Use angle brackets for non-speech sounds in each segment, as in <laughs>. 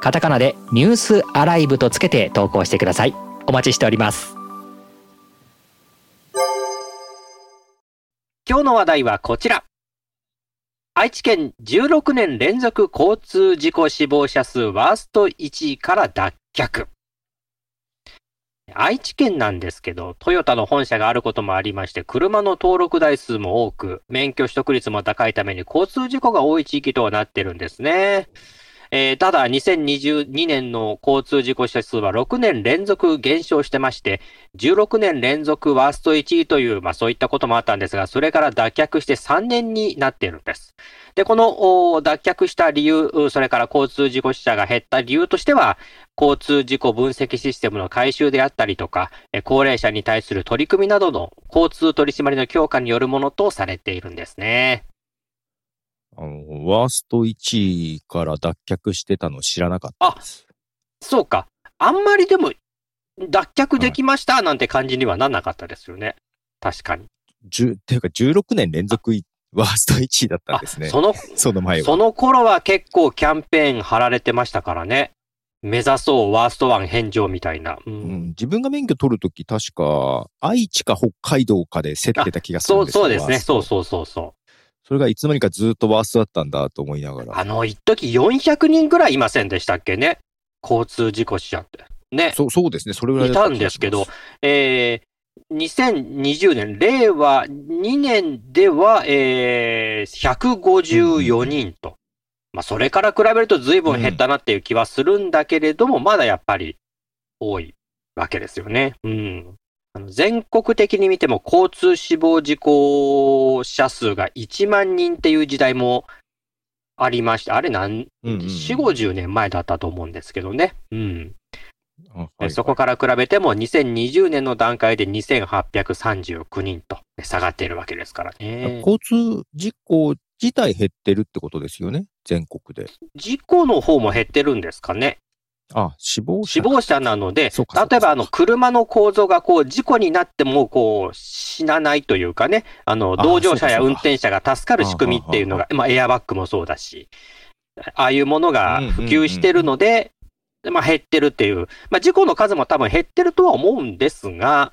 カタカナでニュースアライブとつけて投稿してください。お待ちしております。今日の話題はこちら。愛知県16年連続交通事故死亡者数ワースト1位から脱却。愛知県なんですけど、トヨタの本社があることもありまして、車の登録台数も多く、免許取得率も高いために交通事故が多い地域とはなってるんですね。えー、ただ、2022年の交通事故者数は6年連続減少してまして、16年連続ワースト1位という、まあそういったこともあったんですが、それから脱却して3年になっているんです。で、この脱却した理由、それから交通事故死者が減った理由としては、交通事故分析システムの改修であったりとか、高齢者に対する取り組みなどの交通取り締まりの強化によるものとされているんですね。あの、ワースト1位から脱却してたの知らなかったです。あ、そうか。あんまりでも、脱却できましたなんて感じにはなんなかったですよね。確かに。じゅ、ていうか16年連続ワースト1位だったんですね。その、<laughs> その前は。その頃は結構キャンペーン貼られてましたからね。目指そうワーストワン返上みたいな。うん、うん、自分が免許取るとき確か、愛知か北海道かで競ってた気がするんですよそう、そうですね。そうそうそうそう。それがいつの間にかずっとワーストだったんだと思いながら。あの、一時400人ぐらいいませんでしたっけね？交通事故死者って。ね。そう、そうですね。それぐらいいたんですけど、えー、2020年、令和2年では、えー、154人と。うん、まあ、それから比べると随分減ったなっていう気はするんだけれども、うん、まだやっぱり多いわけですよね。うん。全国的に見ても交通死亡事故者数が1万人っていう時代もありまして、あれ何、うんうん、4、50年前だったと思うんですけどね。うん。はいはい、そこから比べても2020年の段階で2839人と下がっているわけですからね。交通事故自体減ってるってことですよね、全国で。事故の方も減ってるんですかね。あ、死亡者？死亡者なので、例えばあの、車の構造がこう、事故になってもこう、死なないというかね、あの、同乗者や運転者が助かる仕組みっていうのが、まあ、エアバッグもそうだし、ああいうものが普及してるので、まあ、減ってるっていう、まあ、事故の数も多分減ってるとは思うんですが、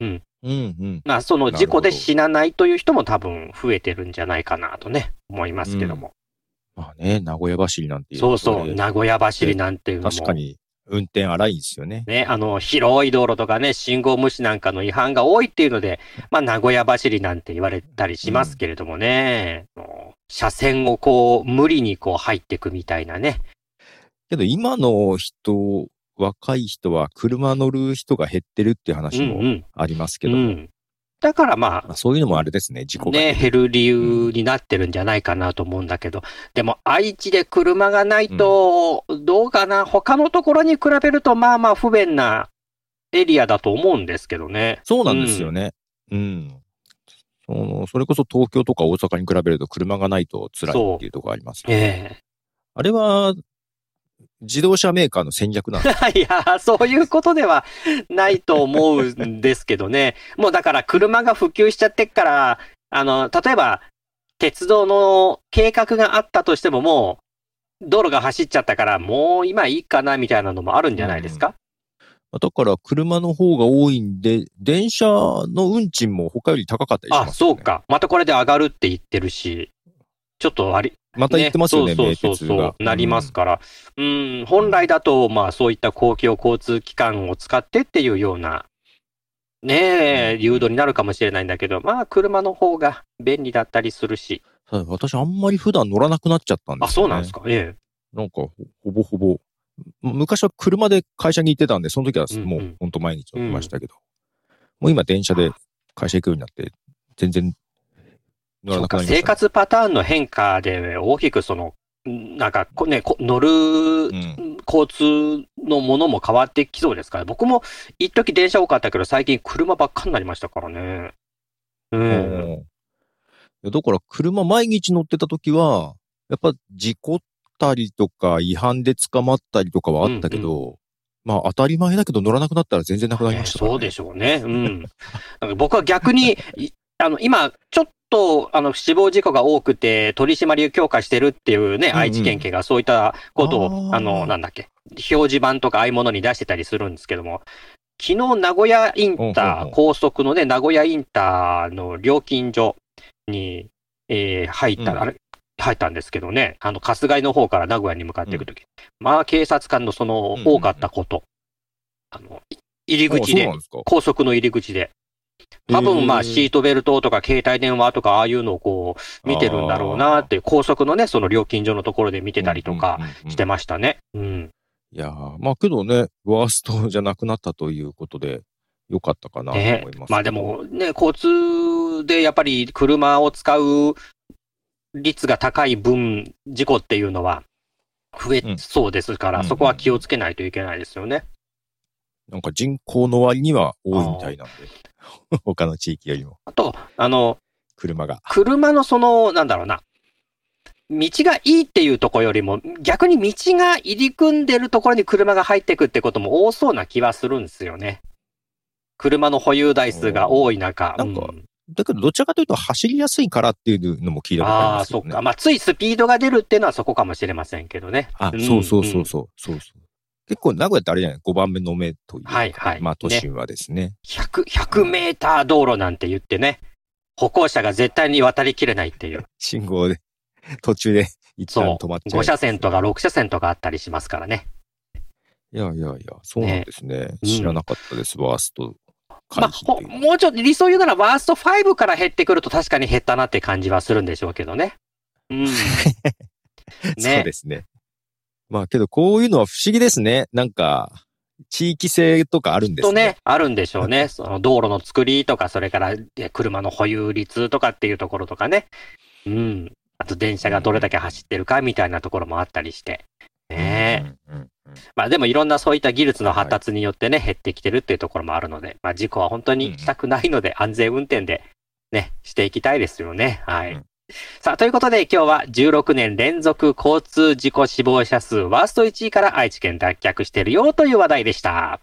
うん。うんうん、まあ、その事故で死なないという人も多分増えてるんじゃないかなとね、思いますけども。まあね、名古屋走りなんていう。そうそう、名古屋走りなんていうのも。確かに、運転荒いですよね。ね、あの、広い道路とかね、信号無視なんかの違反が多いっていうので、まあ、名古屋走りなんて言われたりしますけれどもね、うん、車線をこう、無理にこう入っていくみたいなね。けど、今の人、若い人は車乗る人が減ってるっていう話もありますけども、うんうん、だからまあ、そういうのもあれですね、事故が。ね、減る理由になってるんじゃないかなと思うんだけど、でも愛知で車がないと、どうかな、うん、他のところに比べるとまあまあ不便なエリアだと思うんですけどね。そうなんですよね。うん。うん、そのそれこそ東京とか大阪に比べると車がないと辛いっていうところありますね。ええー、あれは自動車メーカーの戦略なんです <laughs> いや、そういうことではないと思うんですけどね。<laughs> もうだから車が普及しちゃってっから、あの、例えば、鉄道の計画があったとしてももう、道路が走っちゃったから、もう今いいかなみたいなのもあるんじゃないですか、うん、だから車の方が多いんで、電車の運賃も他より高かったりします、ね、あ、そうか。またこれで上がるって言ってるし、ちょっとあり、また言ってますよね、ねそうそうそうなりますから。うん、本来だと、まあそういった公共交通機関を使ってっていうような、ねえ、誘導になるかもしれないんだけど、まあ車の方が便利だったりするし。私あんまり普段乗らなくなっちゃったんですよ、ね。あ、そうなんですか？ええ。なんか、ほぼほぼ、昔は車で会社に行ってたんで、その時はもう本当毎日乗ってましたけど、うんうん、もう今電車で会社行くようになって、全然そうか、生活パターンの変化で大きくその、なんかね、乗る交通のものも変わってきそうですから、僕も一時電車多かったけど、最近車ばっかになりましたからね。うん。だから車毎日乗ってた時は、やっぱ事故ったりとか違反で捕まったりとかはあったけど、うんうん、まあ当たり前だけど乗らなくなったら全然なくなりました、ね、そうでしょうね。うん。僕は逆に、<laughs> あの、今、ちょっと、あの、死亡事故が多くて、取り締まりを強化してるっていうね、うんうん、愛知県警がそういったことを、あの、なんだっけ、表示板とかああいうものに出してたりするんですけども、昨日名古屋インター、高速のね、名古屋インターの料金所に、えー、入った、うん、あれ、入ったんですけどね、あの、春日井の方から名古屋に向かっていくとき、うん、まあ、警察官のその、多かったこと、あの、入り口で、高速の入り口で、多分まあシートベルトとか携帯電話とかああいうのをこう見てるんだろうなって、高速のね、その料金所のところで見てたりとかしてましたね。うん。いやまあけどね、ワーストじゃなくなったということで、よかったかなと思います、ね、まあでもね、交通でやっぱり車を使う率が高い分、事故っていうのは増えそうですから、うん、そこは気をつけないといけないですよね。なんか人口の割には多いみたいなんで、<laughs> 他の地域よりも。あと、あの、車が。車のその、なんだろうな、道がいいっていうところよりも、逆に道が入り組んでるところに車が入っていくってことも多そうな気はするんですよね。車の保有台数が多い中。なんか、うんだけど、どちらかというと走りやすいからっていうのも聞いたことあります、ね、ああ、そっか。まあ、ついスピードが出るっていうのはそこかもしれませんけどね。あ、うん、そうそうそうそう。そうそう結構、名古屋ってあれじゃない ?5 番目の目というか。はいはい。まあ、都心はですね。ね100、100メーター道路なんて言ってね、歩行者が絶対に渡りきれないっていう。<laughs> 信号で、途中で一旦止まっちゃう、5車線とか6車線とかあったりしますからね。いやいやいや、そうなんですね。ね知らなかったです、うん、ワーストまあ、もうちょっと理想言うならワースト5から減ってくると確かに減ったなって感じはするんでしょうけどね。うん。<laughs> ね、そうですね。まあけどこういうのは不思議ですね。なんか、地域性とかあるんですね。とね、あるんでしょうね。<laughs> その道路の作りとか、それから車の保有率とかっていうところとかね。うん。あと電車がどれだけ走ってるかみたいなところもあったりして。ねえ。まあでもいろんなそういった技術の発達によってね、はい、減ってきてるっていうところもあるので、まあ事故は本当にしたくないので、安全運転でね、していきたいですよね。はい。さあ、ということで今日は16年連続交通事故死亡者数ワースト1位から愛知県脱却してるよという話題でした。